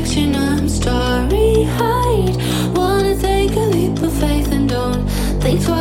direction. I'm sorry. I wanna take a leap of faith and don't think twice.